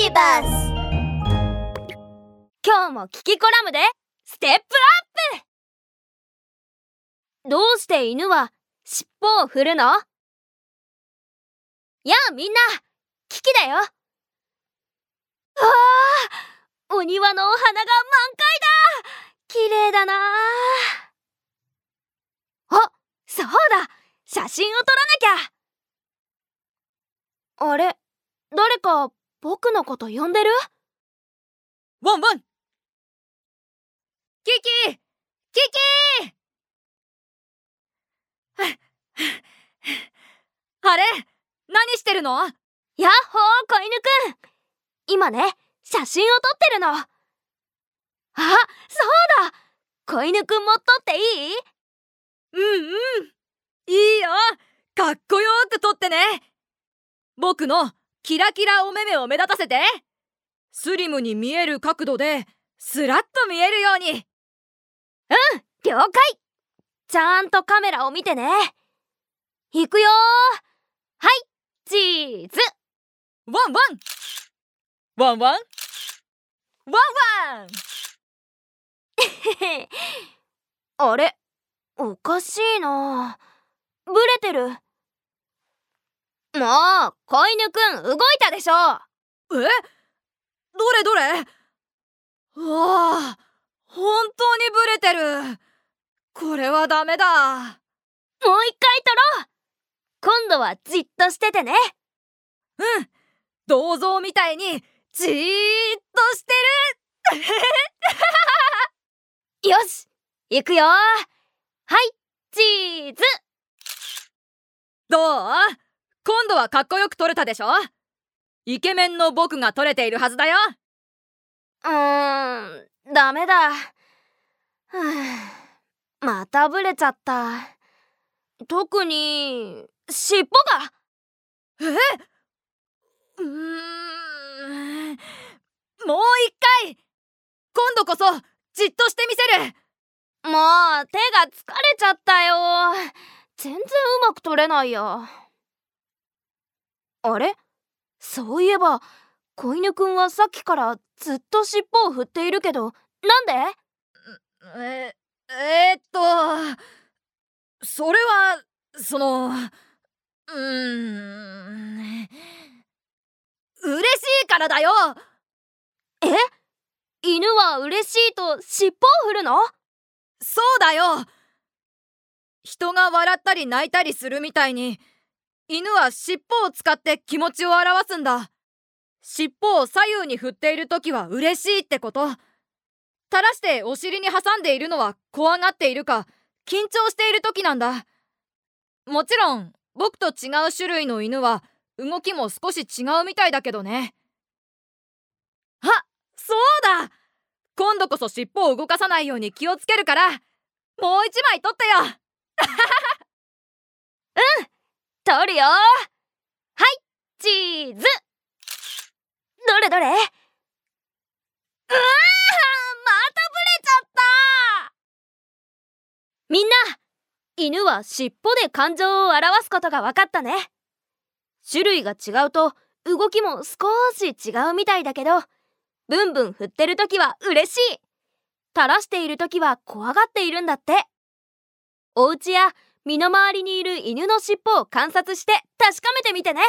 ビバス今日もキキコラムでステップアップ。どうして犬は尻尾を振るの？やあみんなキキだよ。わあお庭のお花が満開だ。綺麗だな。あそうだ。写真を撮らなきゃ。あれ誰か僕のこと呼んでる？ワンワン！キキ！キキ！あれ？何してるの？やっほー子犬くん！今ね写真を撮ってるの。あそうだ！子犬くんも撮っていい？うんうん。いいよ。かっこよく撮ってね。僕のキラキラお目目を目立たせて。スリムに見える角度でスラッと見えるように。うん了解。ちゃんとカメラを見てね。行くよはいチーズ。ワンワン。ワンワン？ワンワン。あれおかしいな。ブレてる。もう子犬くん動いたでしょ。え？どれどれ？うわあ本当にブレてる。これはダメだ。もう一回撮ろう。今度はじっとしててね。うん。銅像みたいにじーっとしてる。よし行くよはいチーズ。どう？今度はかっこよく撮れたでしょ？イケメンの僕が撮れているはずだよ。うーんダメだ。またブレちゃった。特に尻尾が。え？うーん。もう一回。今度こそじっとしてみせる。もう手が疲れちゃったよ。全然うまく取れないやあれ？そういえば子犬くんはさっきからずっと尻尾を振っているけどなんで？ええー、っとそれはそのうーん嬉しいからだよ。え？犬は嬉しいと尻尾を振るの？そうだよ。人が笑ったり泣いたりするみたいに犬は尻尾を使って気持ちを表すんだ。尻尾を左右に振っている時は嬉しいってこと。垂らしてお尻に挟んでいるのは怖がっているか緊張している時なんだ。もちろん僕と違う種類の犬は動きも少し違うみたいだけどね。あそうだ。今度こそ尻尾を動かさないように気をつけるからもう一枚取ってよ。取るよ。はいチーズ。どれどれ？うわまたブレちゃった。みんな犬は尻尾で感情を表すことが分かったね。種類が違うと動きも少し違うみたいだけどブンブン振ってる時は嬉しい。垂らしている時は怖がっているんだって。お家や身の回りにいる犬の尻尾を観察して確かめてみてね。